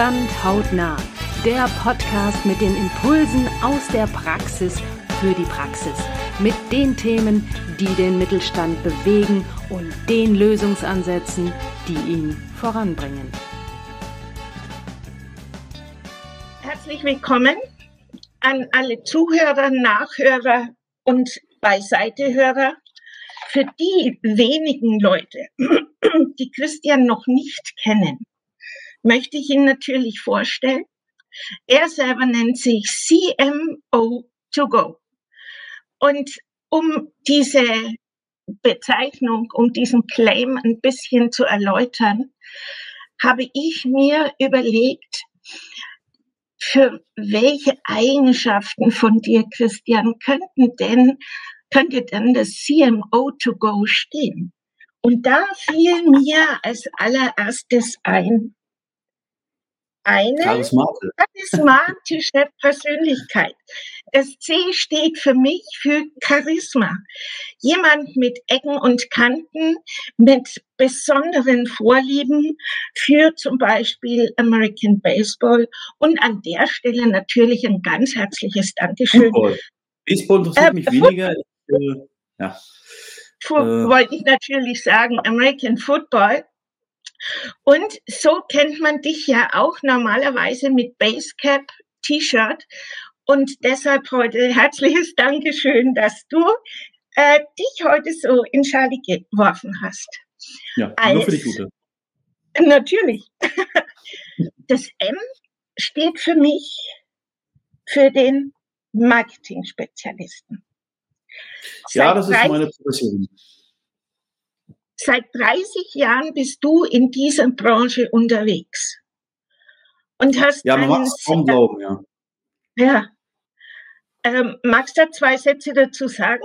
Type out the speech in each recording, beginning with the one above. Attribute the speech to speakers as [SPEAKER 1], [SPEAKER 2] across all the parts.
[SPEAKER 1] Mittelstand hautnah. Der Podcast mit den Impulsen aus der Praxis für die Praxis. Mit den Themen, die den Mittelstand bewegen und den Lösungsansätzen, die ihn voranbringen.
[SPEAKER 2] Herzlich willkommen an alle Zuhörer, Nachhörer und Beiseitehörer. Für die wenigen Leute, die Christian noch nicht kennen, möchte ich ihn natürlich vorstellen. Er selber nennt sich CMO2Go. Und um diese Bezeichnung, um diesen Claim ein bisschen zu erläutern, habe ich mir überlegt, für welche Eigenschaften von dir, Christian, könnten denn, könnte denn das CMO to go stehen? Und da fiel mir als allererstes ein, eine charismatische Persönlichkeit. Das C steht für mich für Charisma. Jemand mit Ecken und Kanten, mit besonderen Vorlieben für zum Beispiel American Baseball. Und an der Stelle natürlich ein ganz herzliches Dankeschön.
[SPEAKER 3] Football. Baseball interessiert äh, mich weniger. äh, ja.
[SPEAKER 2] Äh. Wollte ich natürlich sagen, American Football. Und so kennt man dich ja auch normalerweise mit Basecap, T-Shirt. Und deshalb heute herzliches Dankeschön, dass du äh, dich heute so in Charlie geworfen hast.
[SPEAKER 3] Ja, Als, nur für die Gute.
[SPEAKER 2] Natürlich. Das M steht für mich für den Marketing-Spezialisten.
[SPEAKER 3] Ja, das ist meine Profession.
[SPEAKER 2] Seit 30 Jahren bist du in dieser Branche unterwegs. Und hast
[SPEAKER 3] ja, man mag es kaum glauben, ja.
[SPEAKER 2] Ja. Ähm, magst du zwei Sätze dazu sagen?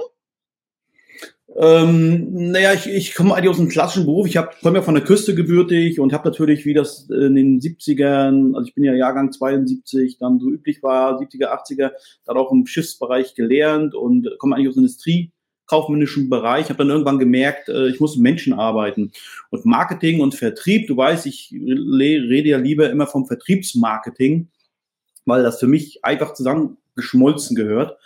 [SPEAKER 3] Ähm, naja, ich, ich komme eigentlich aus einem klassischen Beruf. Ich komme ja von der Küste gebürtig und habe natürlich, wie das in den 70ern, also ich bin ja Jahrgang 72, dann so üblich war, 70er, 80er, dann auch im Schiffsbereich gelernt und komme eigentlich aus der Industrie kaufmännischen Bereich, habe dann irgendwann gemerkt, äh, ich muss mit Menschen arbeiten. Und Marketing und Vertrieb, du weißt, ich rede ja lieber immer vom Vertriebsmarketing, weil das für mich einfach zusammengeschmolzen gehört.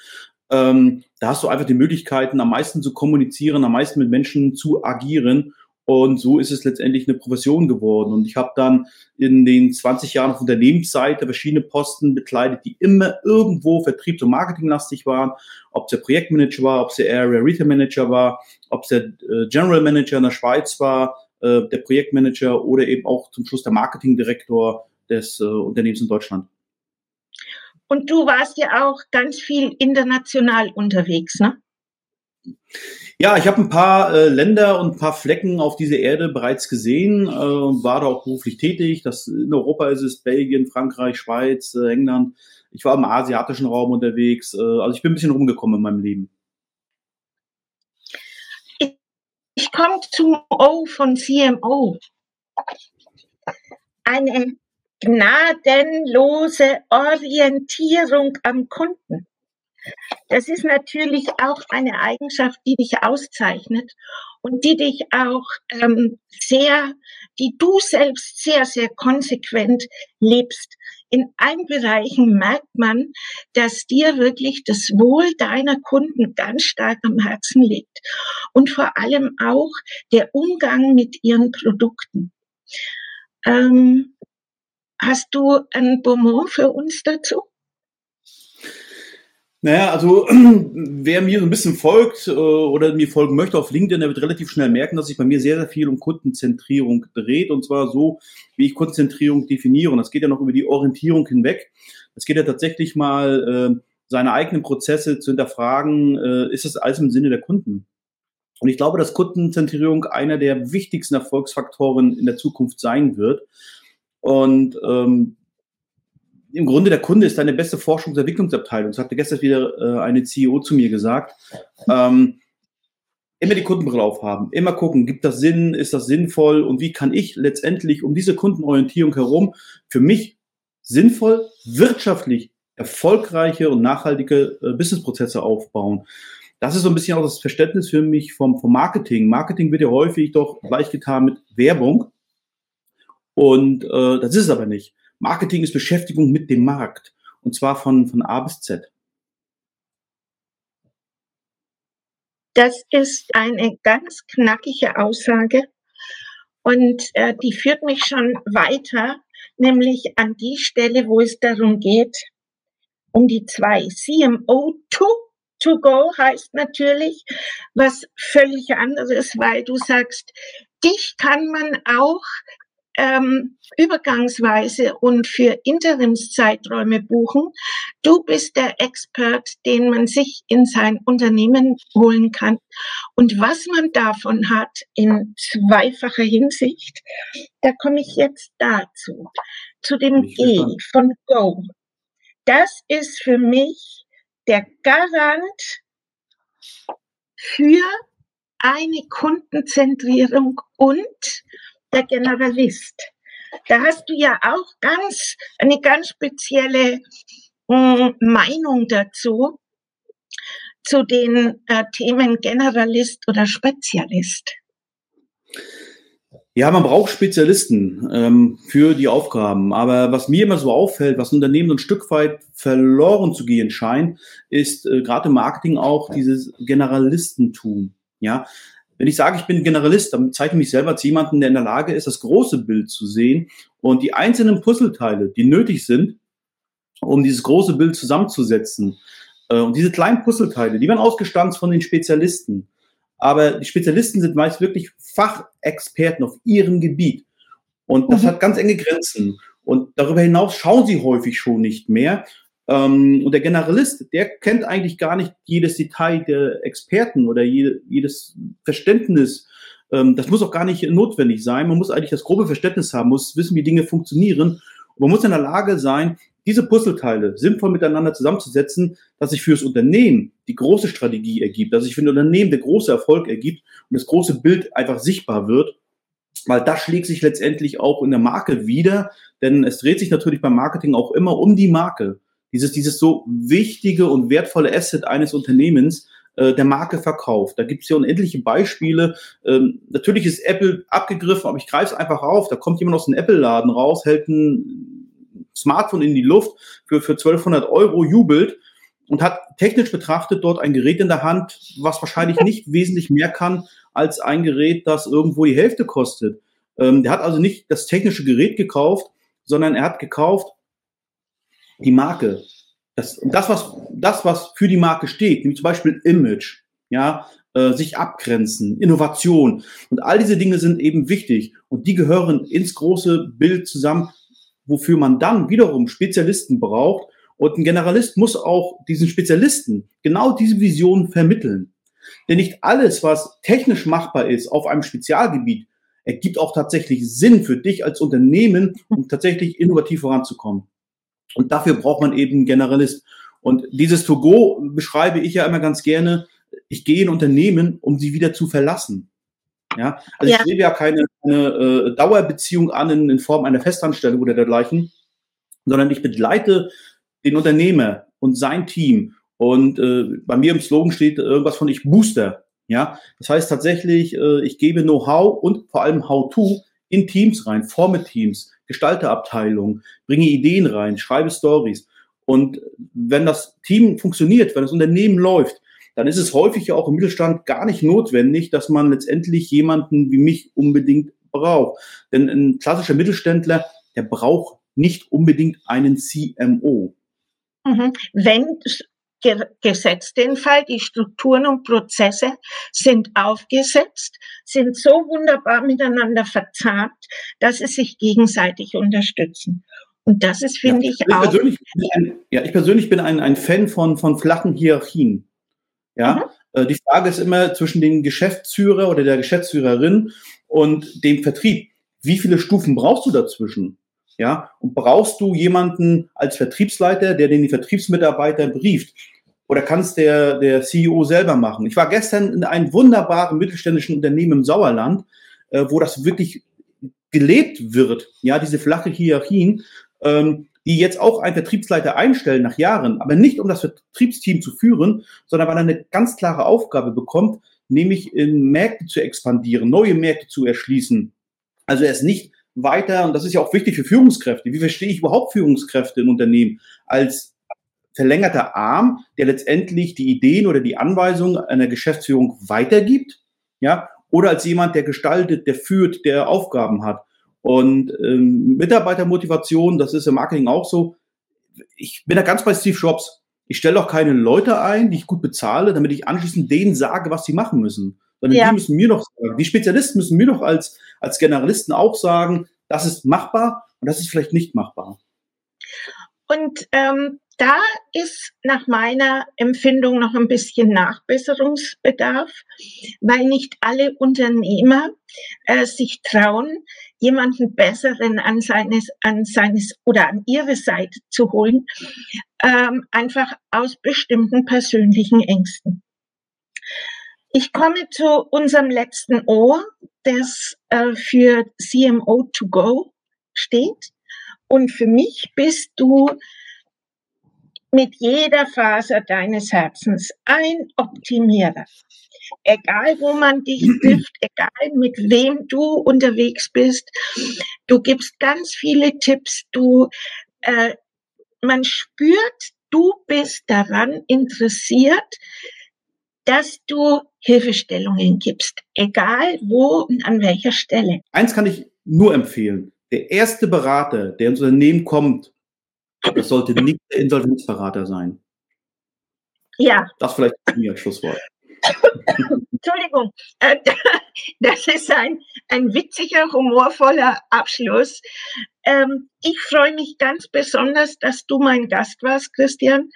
[SPEAKER 3] Ähm, da hast du einfach die Möglichkeiten, am meisten zu kommunizieren, am meisten mit Menschen zu agieren und so ist es letztendlich eine Profession geworden. Und ich habe dann in den 20 Jahren auf Unternehmensseite verschiedene Posten bekleidet, die immer irgendwo vertriebs- und marketinglastig waren. Ob es der Projektmanager war, ob es der Area Retail Manager war, ob es der äh, General Manager in der Schweiz war, äh, der Projektmanager oder eben auch zum Schluss der Marketingdirektor des äh, Unternehmens in Deutschland.
[SPEAKER 2] Und du warst ja auch ganz viel international unterwegs, ne?
[SPEAKER 3] Ja, ich habe ein paar äh, Länder und ein paar Flecken auf dieser Erde bereits gesehen äh, und war da auch beruflich tätig. Das, in Europa ist es Belgien, Frankreich, Schweiz, äh, England. Ich war im asiatischen Raum unterwegs. Äh, also ich bin ein bisschen rumgekommen in meinem Leben.
[SPEAKER 2] Ich, ich komme zum O von CMO. Eine gnadenlose Orientierung am Kunden. Das ist natürlich auch eine Eigenschaft, die dich auszeichnet und die dich auch ähm, sehr, die du selbst sehr, sehr konsequent lebst. In allen Bereichen merkt man, dass dir wirklich das Wohl deiner Kunden ganz stark am Herzen liegt und vor allem auch der Umgang mit ihren Produkten. Ähm, hast du ein Bonbon für uns dazu?
[SPEAKER 3] Naja, also wer mir so ein bisschen folgt äh, oder mir folgen möchte auf LinkedIn, der wird relativ schnell merken, dass sich bei mir sehr, sehr viel um Kundenzentrierung dreht und zwar so, wie ich Kundenzentrierung definiere. Und das geht ja noch über die Orientierung hinweg. Es geht ja tatsächlich mal, äh, seine eigenen Prozesse zu hinterfragen, äh, ist das alles im Sinne der Kunden? Und ich glaube, dass Kundenzentrierung einer der wichtigsten Erfolgsfaktoren in der Zukunft sein wird. Und ähm, im Grunde der Kunde ist deine beste Forschungs- und Entwicklungsabteilung. Das hatte gestern wieder äh, eine CEO zu mir gesagt. Ähm, immer die Kundenbrille aufhaben, immer gucken, gibt das Sinn, ist das sinnvoll und wie kann ich letztendlich um diese Kundenorientierung herum für mich sinnvoll, wirtschaftlich erfolgreiche und nachhaltige äh, Businessprozesse aufbauen. Das ist so ein bisschen auch das Verständnis für mich vom, vom Marketing. Marketing wird ja häufig doch gleichgetan mit Werbung. Und äh, das ist es aber nicht. Marketing ist Beschäftigung mit dem Markt. Und zwar von, von A bis Z.
[SPEAKER 2] Das ist eine ganz knackige Aussage und äh, die führt mich schon weiter, nämlich an die Stelle, wo es darum geht, um die zwei. CMO to, to go heißt natürlich was völlig anderes, weil du sagst, dich kann man auch ähm, übergangsweise und für Interimszeiträume buchen. Du bist der Expert, den man sich in sein Unternehmen holen kann. Und was man davon hat in zweifacher Hinsicht, da komme ich jetzt dazu. Zu dem G von Go. Das ist für mich der Garant für eine Kundenzentrierung und der Generalist. Da hast du ja auch ganz, eine ganz spezielle äh, Meinung dazu, zu den äh, Themen Generalist oder Spezialist.
[SPEAKER 3] Ja, man braucht Spezialisten ähm, für die Aufgaben. Aber was mir immer so auffällt, was Unternehmen ein Stück weit verloren zu gehen scheint, ist äh, gerade im Marketing auch dieses Generalistentum. Ja, wenn ich sage, ich bin Generalist, dann zeige ich mich selber als jemanden, der in der Lage ist, das große Bild zu sehen und die einzelnen Puzzleteile, die nötig sind, um dieses große Bild zusammenzusetzen. Äh, und diese kleinen Puzzleteile, die werden ausgestanzt von den Spezialisten. Aber die Spezialisten sind meist wirklich Fachexperten auf ihrem Gebiet. Und das mhm. hat ganz enge Grenzen. Und darüber hinaus schauen sie häufig schon nicht mehr, ähm, und der Generalist, der kennt eigentlich gar nicht jedes Detail der Experten oder jede, jedes Verständnis. Ähm, das muss auch gar nicht notwendig sein. Man muss eigentlich das grobe Verständnis haben, muss wissen, wie Dinge funktionieren. Und man muss in der Lage sein, diese Puzzleteile sinnvoll miteinander zusammenzusetzen, dass sich für das Unternehmen die große Strategie ergibt, dass sich für ein Unternehmen der große Erfolg ergibt und das große Bild einfach sichtbar wird. Weil das schlägt sich letztendlich auch in der Marke wieder, denn es dreht sich natürlich beim Marketing auch immer um die Marke dieses, dieses so wichtige und wertvolle Asset eines Unternehmens, äh, der Marke verkauft. Da gibt es ja unendliche Beispiele. Ähm, natürlich ist Apple abgegriffen, aber ich greife es einfach auf. Da kommt jemand aus dem Apple-Laden raus, hält ein Smartphone in die Luft für, für 1200 Euro, jubelt und hat technisch betrachtet dort ein Gerät in der Hand, was wahrscheinlich nicht wesentlich mehr kann als ein Gerät, das irgendwo die Hälfte kostet. Ähm, der hat also nicht das technische Gerät gekauft, sondern er hat gekauft die Marke, das, das, was, das, was für die Marke steht, nämlich zum Beispiel Image, ja, äh, sich abgrenzen, Innovation und all diese Dinge sind eben wichtig und die gehören ins große Bild zusammen, wofür man dann wiederum Spezialisten braucht und ein Generalist muss auch diesen Spezialisten genau diese Vision vermitteln. Denn nicht alles, was technisch machbar ist auf einem Spezialgebiet, ergibt auch tatsächlich Sinn für dich als Unternehmen, um tatsächlich innovativ voranzukommen. Und dafür braucht man eben einen Generalist. Und dieses To-Go beschreibe ich ja immer ganz gerne. Ich gehe in Unternehmen, um sie wieder zu verlassen. Ja, also ja. ich lebe ja keine, keine äh, Dauerbeziehung an in, in Form einer Festanstellung oder dergleichen, sondern ich begleite den Unternehmer und sein Team. Und äh, bei mir im Slogan steht irgendwas von ich booster. Ja, das heißt tatsächlich, äh, ich gebe Know-how und vor allem How-to in Teams rein, forme Teams, Gestalterabteilung, bringe Ideen rein, schreibe Stories. Und wenn das Team funktioniert, wenn das Unternehmen läuft, dann ist es häufig ja auch im Mittelstand gar nicht notwendig, dass man letztendlich jemanden wie mich unbedingt braucht. Denn ein klassischer Mittelständler, der braucht nicht unbedingt einen CMO.
[SPEAKER 2] Mhm. Wenn gesetzt den Fall, die Strukturen und Prozesse sind aufgesetzt, sind so wunderbar miteinander verzahnt, dass sie sich gegenseitig unterstützen. Und das ist, finde ja, ich, ich, auch.
[SPEAKER 3] Ein, ja, ich persönlich bin ein, ein Fan von, von flachen Hierarchien. Ja, mhm. Äh, die Frage ist immer zwischen dem Geschäftsführer oder der Geschäftsführerin und dem Vertrieb. Wie viele Stufen brauchst du dazwischen? Ja, und brauchst du jemanden als Vertriebsleiter, der den Vertriebsmitarbeiter brieft? Oder kann es der, der CEO selber machen? Ich war gestern in einem wunderbaren mittelständischen Unternehmen im Sauerland, äh, wo das wirklich gelebt wird. Ja, diese flache Hierarchien, ähm, die jetzt auch einen Vertriebsleiter einstellen nach Jahren, aber nicht um das Vertriebsteam zu führen, sondern weil er eine ganz klare Aufgabe bekommt, nämlich in Märkte zu expandieren, neue Märkte zu erschließen. Also er ist nicht weiter, und das ist ja auch wichtig für Führungskräfte, wie verstehe ich überhaupt Führungskräfte in Unternehmen als verlängerter Arm, der letztendlich die Ideen oder die Anweisungen einer Geschäftsführung weitergibt, ja, oder als jemand, der gestaltet, der führt, der Aufgaben hat. Und ähm, Mitarbeitermotivation, das ist im Marketing auch so. Ich bin da ganz bei Steve Jobs. Ich stelle auch keine Leute ein, die ich gut bezahle, damit ich anschließend denen sage, was sie machen müssen. Sondern ja. die müssen mir noch sagen, die Spezialisten müssen mir doch als, als Generalisten auch sagen, das ist machbar und das ist vielleicht nicht machbar.
[SPEAKER 2] Und ähm, da ist nach meiner Empfindung noch ein bisschen Nachbesserungsbedarf, weil nicht alle Unternehmer äh, sich trauen, jemanden besseren an seines, an seines oder an ihre Seite zu holen, ähm, einfach aus bestimmten persönlichen Ängsten. Ich komme zu unserem letzten Ohr, das äh, für CMO to go steht. Und für mich bist du mit jeder Faser deines Herzens ein Optimierer. Egal, wo man dich trifft, egal mit wem du unterwegs bist, du gibst ganz viele Tipps, du, äh, man spürt, du bist daran interessiert, dass du Hilfestellungen gibst, egal wo und an welcher Stelle.
[SPEAKER 3] Eins kann ich nur empfehlen. Der erste Berater, der ins Unternehmen kommt das sollte nicht der Insolvenzberater sein.
[SPEAKER 2] Ja.
[SPEAKER 3] Das vielleicht mir als Schlusswort.
[SPEAKER 2] Entschuldigung, äh, das ist ein, ein witziger, humorvoller Abschluss. Ähm, ich freue mich ganz besonders, dass du mein Gast warst, Christian.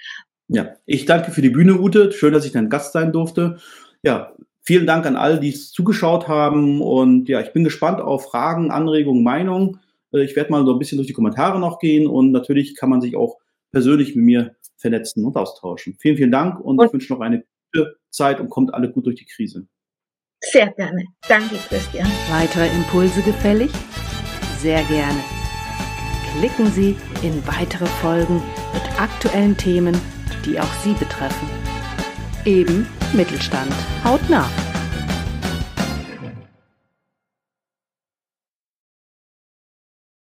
[SPEAKER 3] Ja, ich danke für die Bühne, Ute. Schön, dass ich dein Gast sein durfte. Ja, vielen Dank an alle, die es zugeschaut haben. Und ja, ich bin gespannt auf Fragen, Anregungen, Meinungen. Äh, ich werde mal so ein bisschen durch die Kommentare noch gehen und natürlich kann man sich auch persönlich mit mir vernetzen und austauschen. Vielen, vielen Dank und, und ich wünsche noch eine gute Zeit und kommt alle gut durch die Krise.
[SPEAKER 2] Sehr gerne. Danke, Christian.
[SPEAKER 1] Weitere Impulse gefällig? Sehr gerne. Klicken Sie in weitere Folgen mit aktuellen Themen, die auch Sie betreffen. Eben Mittelstand. Haut nach.